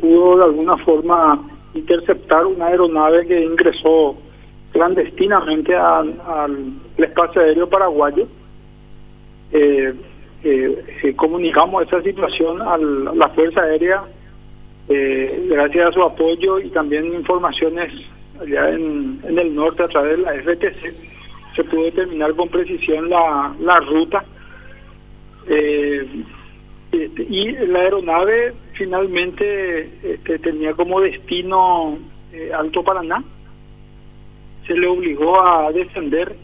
pudo de alguna forma interceptar una aeronave que ingresó clandestinamente al espacio aéreo paraguayo. Eh, eh, comunicamos esa situación a la Fuerza Aérea eh, gracias a su apoyo y también informaciones allá en, el norte a través de la FTC se pudo determinar con precisión la, ruta eh, este, y la aeronave finalmente este, tenía como destino eh, Alto Paraná se le obligó a descender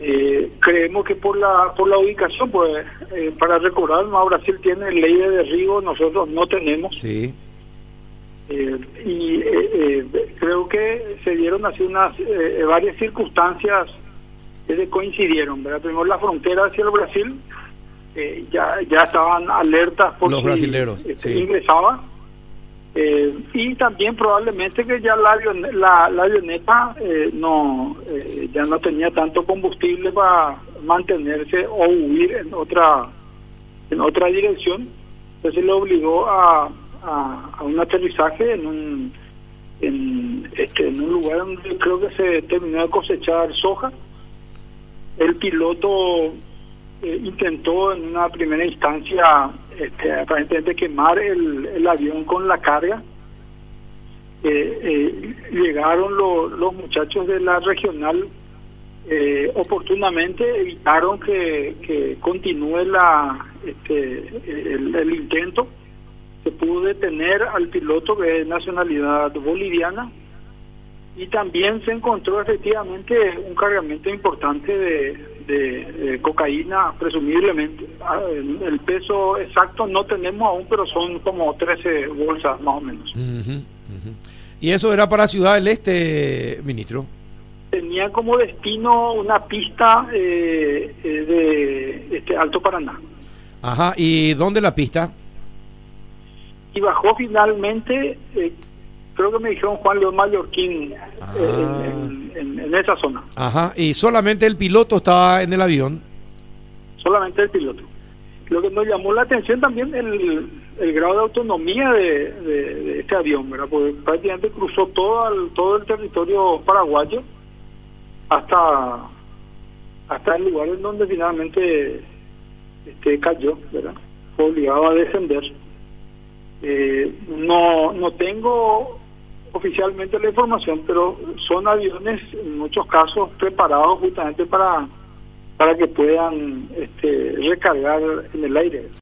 eh, creemos que por la por la ubicación, pues eh, para recordar, no Brasil tiene ley de derribo, nosotros no tenemos. Sí. Eh, y creo que se dieron así unas varias circunstancias que coincidieron. ¿verdad? Primero la frontera hacia el Brasil, ya ya estaban alertas por los brasileros este, ingresaban. Eh, y también probablemente que ya la, la, la avioneta eh, no eh, ya no tenía tanto combustible para mantenerse o huir en otra en otra dirección. Entonces le obligó a, a, un aterrizaje en un en, este, en un lugar donde creo que se terminó de cosechar soja. El piloto intentó en una primera instancia este, aparentemente quemar el, avión con la carga. Eh, eh, llegaron los muchachos de la regional eh, oportunamente evitaron que, que continúe la este, el, intento se pudo detener al piloto de nacionalidad boliviana y también se encontró efectivamente un cargamento importante de, de, cocaína, presumiblemente. Ah, el, peso exacto no tenemos aún, pero son como 13 bolsas más o menos. ¿Y eso era para Ciudad del Este, ministro? Tenía como destino una pista eh, eh, de este Alto Paraná. Ajá, ¿y dónde la pista? Y bajó finalmente, eh, creo que me dijeron Juan León Mallorquín, ah. en en, esa zona. Ajá, y solamente el piloto estaba en el avión. Solamente el piloto. Lo que nos llamó la atención también el, el grado de autonomía de, de, este avión, ¿verdad? Porque prácticamente cruzó todo el, todo el territorio paraguayo hasta hasta el lugar en donde finalmente este cayó, ¿verdad? Fue obligado a descender. Eh, no no tengo oficialmente la información, pero son aviones en muchos casos preparados justamente para para que puedan este, recargar en el aire.